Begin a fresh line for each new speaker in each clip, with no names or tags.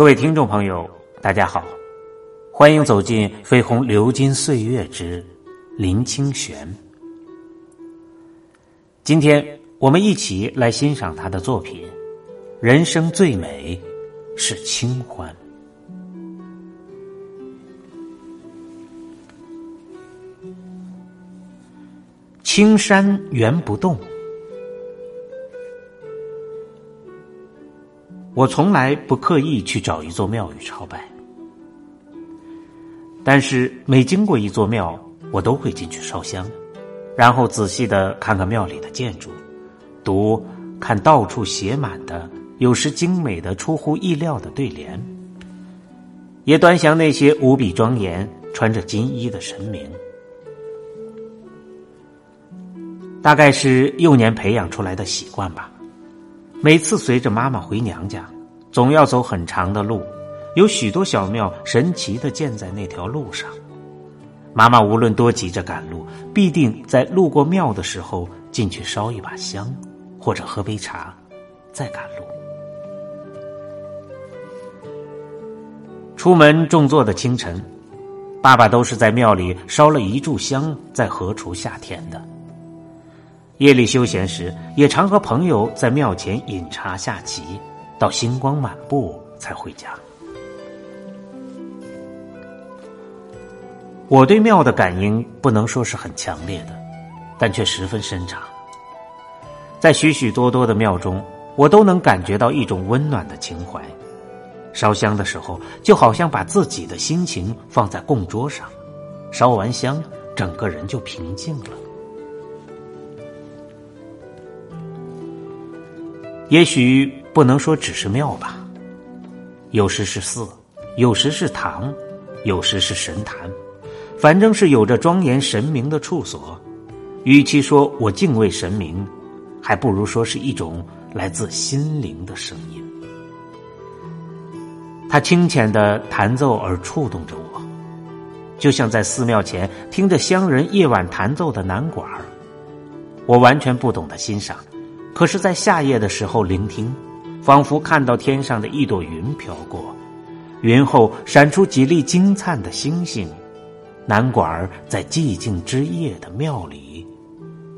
各位听众朋友，大家好，欢迎走进《飞鸿流金岁月之林清玄》。今天我们一起来欣赏他的作品《人生最美是清欢》。青山原不动。我从来不刻意去找一座庙宇朝拜，但是每经过一座庙，我都会进去烧香，然后仔细的看看庙里的建筑，读看到处写满的有时精美的出乎意料的对联，也端详那些无比庄严穿着金衣的神明。大概是幼年培养出来的习惯吧。每次随着妈妈回娘家，总要走很长的路，有许多小庙神奇的建在那条路上。妈妈无论多急着赶路，必定在路过庙的时候进去烧一把香，或者喝杯茶，再赶路。出门种作的清晨，爸爸都是在庙里烧了一炷香，在河锄下田的。夜里休闲时，也常和朋友在庙前饮茶下棋，到星光满布才回家。我对庙的感应不能说是很强烈的，但却十分深长。在许许多多的庙中，我都能感觉到一种温暖的情怀。烧香的时候，就好像把自己的心情放在供桌上，烧完香，整个人就平静了。也许不能说只是庙吧，有时是寺，有时是堂，有时是神坛，反正是有着庄严神明的处所。与其说我敬畏神明，还不如说是一种来自心灵的声音。他清浅的弹奏而触动着我，就像在寺庙前听着乡人夜晚弹奏的南管儿。我完全不懂得欣赏。可是，在夏夜的时候聆听，仿佛看到天上的一朵云飘过，云后闪出几粒金灿的星星。南管儿在寂静之夜的庙里，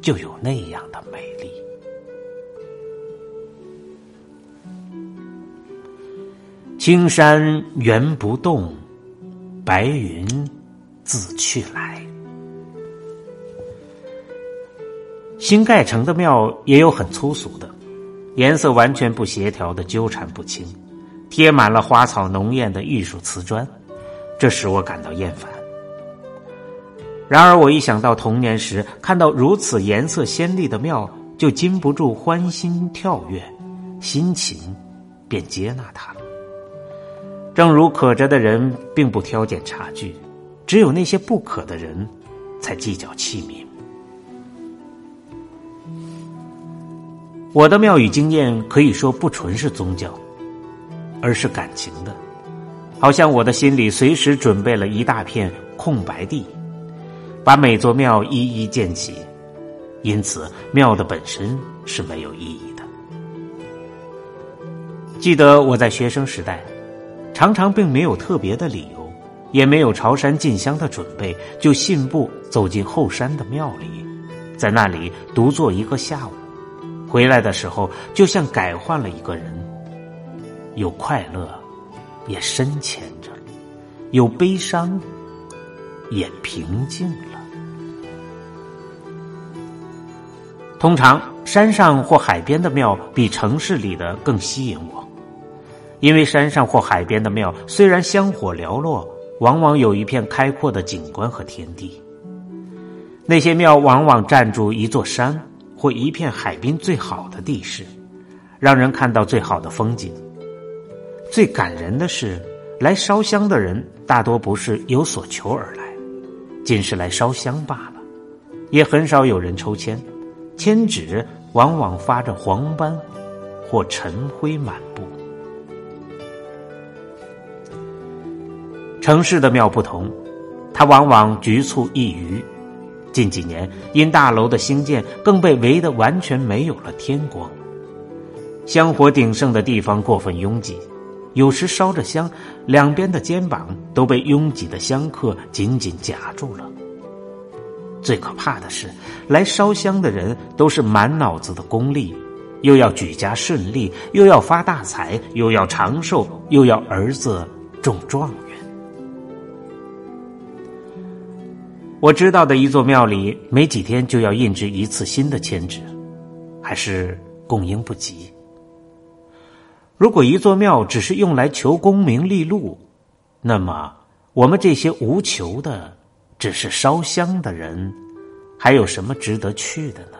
就有那样的美丽。青山原不动，白云自去来。新盖成的庙也有很粗俗的，颜色完全不协调的纠缠不清，贴满了花草浓艳的艺术瓷砖，这使我感到厌烦。然而，我一想到童年时看到如此颜色鲜丽的庙，就禁不住欢心跳跃，心情便接纳它了。正如可着的人并不挑拣茶具，只有那些不可的人，才计较器皿。我的庙宇经验可以说不纯是宗教，而是感情的，好像我的心里随时准备了一大片空白地，把每座庙一一建起。因此，庙的本身是没有意义的。记得我在学生时代，常常并没有特别的理由，也没有朝山进香的准备，就信步走进后山的庙里，在那里独坐一个下午。回来的时候，就像改换了一个人，有快乐，也深潜着；有悲伤，也平静了。通常，山上或海边的庙比城市里的更吸引我，因为山上或海边的庙虽然香火寥落，往往有一片开阔的景观和天地。那些庙往往占住一座山。或一片海滨最好的地势，让人看到最好的风景。最感人的是，来烧香的人大多不是有所求而来，仅是来烧香罢了，也很少有人抽签，签纸往往发着黄斑或尘灰满布。城市的庙不同，它往往局促一隅。近几年，因大楼的兴建，更被围得完全没有了天光。香火鼎盛的地方过分拥挤，有时烧着香，两边的肩膀都被拥挤的香客紧紧夹住了。最可怕的是，来烧香的人都是满脑子的功利，又要举家顺利，又要发大财，又要长寿，又要儿子中状元我知道的一座庙里，没几天就要印制一次新的签纸，还是供应不及。如果一座庙只是用来求功名利禄，那么我们这些无求的。只是烧香的人，还有什么值得去的呢？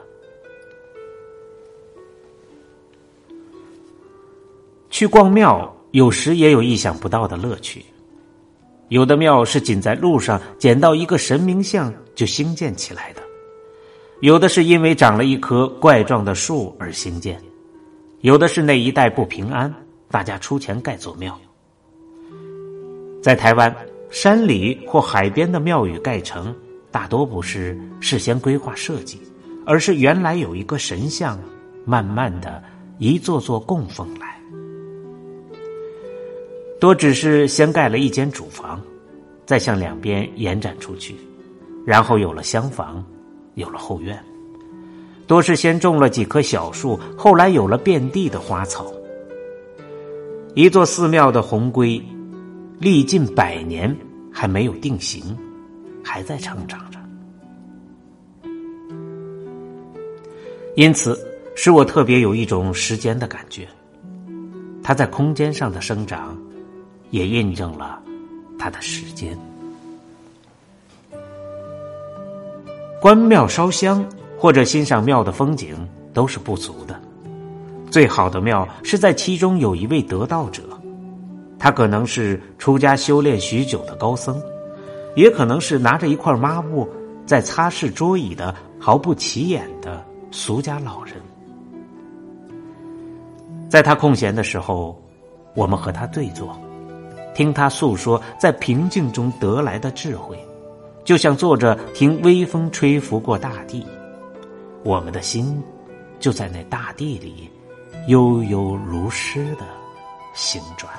去逛庙，有时也有意想不到的乐趣。有的庙是仅在路上捡到一个神明像就兴建起来的，有的是因为长了一棵怪状的树而兴建，有的是那一带不平安，大家出钱盖座庙。在台湾。山里或海边的庙宇盖成，大多不是事先规划设计，而是原来有一个神像，慢慢的一座座供奉来。多只是先盖了一间主房，再向两边延展出去，然后有了厢房，有了后院。多是先种了几棵小树，后来有了遍地的花草。一座寺庙的红龟。历尽百年还没有定型，还在成长着，因此使我特别有一种时间的感觉。它在空间上的生长，也印证了他的时间。观庙烧香或者欣赏庙的风景都是不足的，最好的庙是在其中有一位得道者。他可能是出家修炼许久的高僧，也可能是拿着一块抹布在擦拭桌椅的毫不起眼的俗家老人。在他空闲的时候，我们和他对坐，听他诉说在平静中得来的智慧，就像坐着听微风吹拂过大地，我们的心就在那大地里悠悠如诗的行转。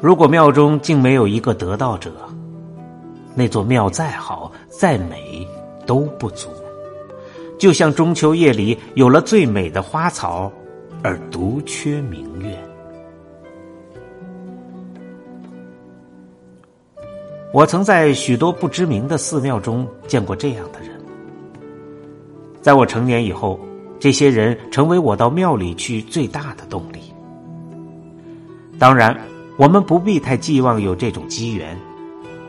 如果庙中竟没有一个得道者，那座庙再好再美都不足。就像中秋夜里有了最美的花草，而独缺明月。我曾在许多不知名的寺庙中见过这样的人。在我成年以后，这些人成为我到庙里去最大的动力。当然。我们不必太寄望有这种机缘，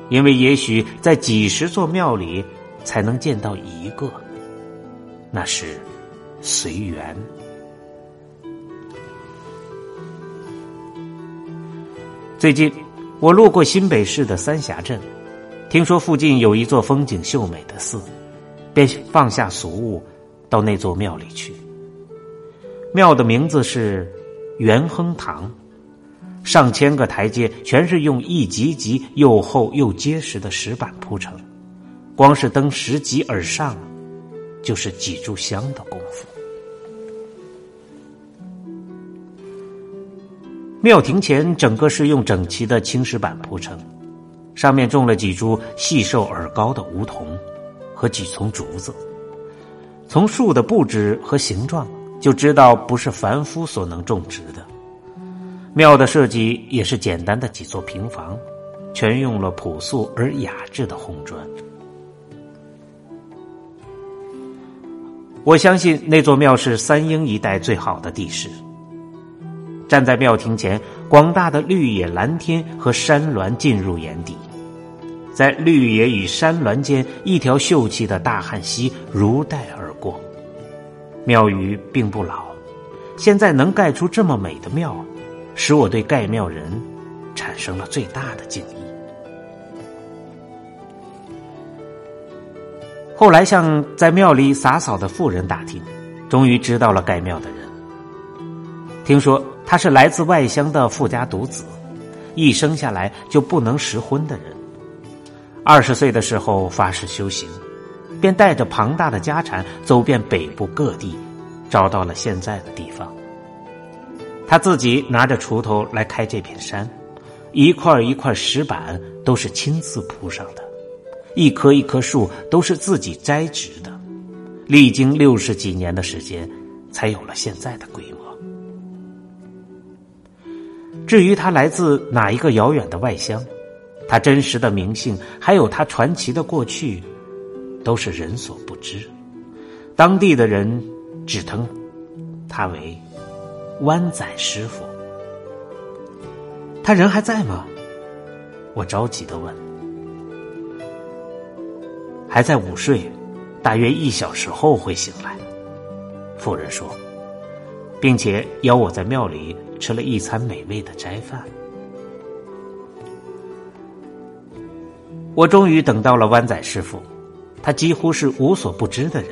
因为也许在几十座庙里才能见到一个，那是随缘。最近我路过新北市的三峡镇，听说附近有一座风景秀美的寺，便放下俗物，到那座庙里去。庙的名字是元亨堂。上千个台阶全是用一级级又厚又结实的石板铺成，光是登十级而上，就是几炷香的功夫。庙庭前整个是用整齐的青石板铺成，上面种了几株细瘦而高的梧桐和几丛竹子。从树的布置和形状就知道不是凡夫所能种植的。庙的设计也是简单的几座平房，全用了朴素而雅致的红砖。我相信那座庙是三英一带最好的地势。站在庙庭前，广大的绿野蓝天和山峦进入眼底，在绿野与山峦间，一条秀气的大汉溪如带而过。庙宇并不老，现在能盖出这么美的庙。使我对盖庙人产生了最大的敬意。后来向在庙里洒扫的妇人打听，终于知道了盖庙的人。听说他是来自外乡的富家独子，一生下来就不能识婚的人。二十岁的时候发誓修行，便带着庞大的家产走遍北部各地，找到了现在的地方。他自己拿着锄头来开这片山，一块一块石板都是亲自铺上的，一棵一棵树都是自己栽植的，历经六十几年的时间，才有了现在的规模。至于他来自哪一个遥远的外乡，他真实的名姓，还有他传奇的过去，都是人所不知。当地的人只称他为。湾仔师傅，他人还在吗？我着急的问。还在午睡，大约一小时后会醒来。妇人说，并且邀我在庙里吃了一餐美味的斋饭。我终于等到了湾仔师傅，他几乎是无所不知的人。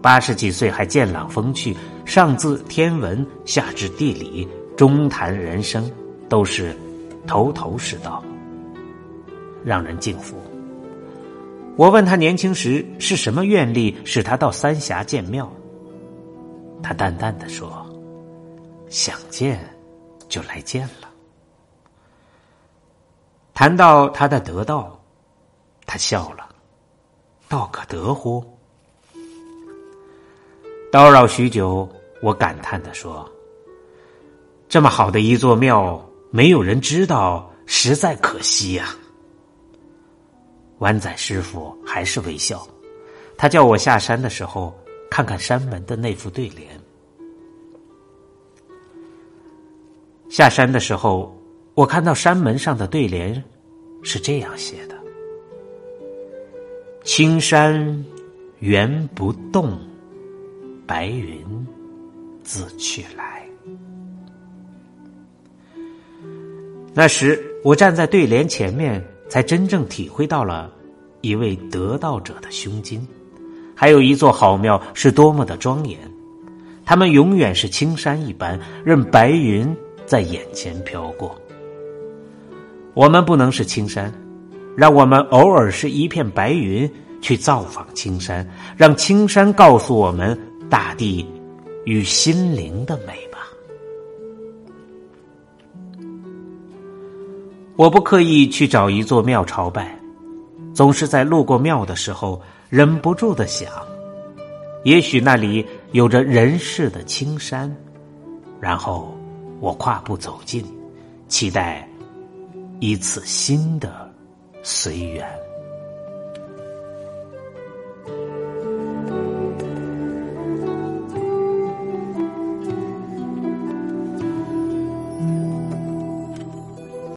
八十几岁还健朗风趣，上自天文，下至地理，中谈人生，都是头头是道，让人敬服。我问他年轻时是什么愿力使他到三峡建庙，他淡淡的说：“想见就来见了。”谈到他的得道，他笑了：“道可得乎？”叨扰许久，我感叹的说：“这么好的一座庙，没有人知道，实在可惜呀。”湾仔师傅还是微笑，他叫我下山的时候看看山门的那副对联。下山的时候，我看到山门上的对联是这样写的：“青山原不动。”白云自去来。那时我站在对联前面，才真正体会到了一位得道者的胸襟，还有一座好庙是多么的庄严。他们永远是青山一般，任白云在眼前飘过。我们不能是青山，让我们偶尔是一片白云，去造访青山，让青山告诉我们。大地与心灵的美吧。我不刻意去找一座庙朝拜，总是在路过庙的时候，忍不住的想：也许那里有着人世的青山。然后我跨步走近，期待一次新的随缘。